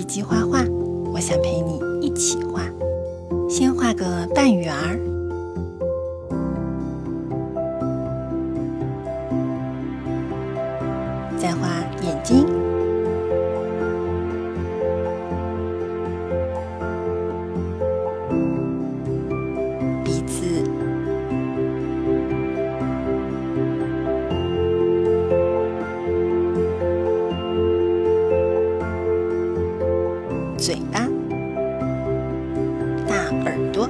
一起画画，我想陪你一起画。先画个半圆儿，再画眼睛、鼻子、嘴巴、大耳朵、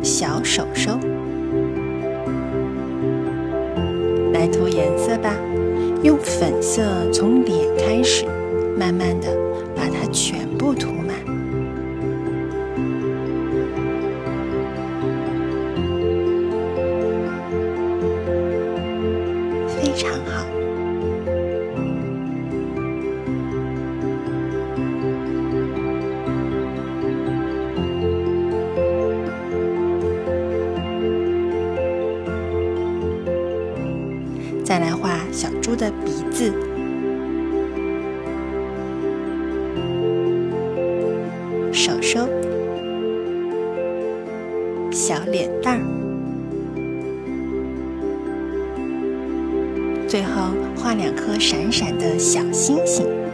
小手手，来涂颜色吧。用粉色从脸开始，慢慢的把它全部涂常好。再来画小猪的鼻子、手手、小脸蛋儿。最后画两颗闪闪的小星星。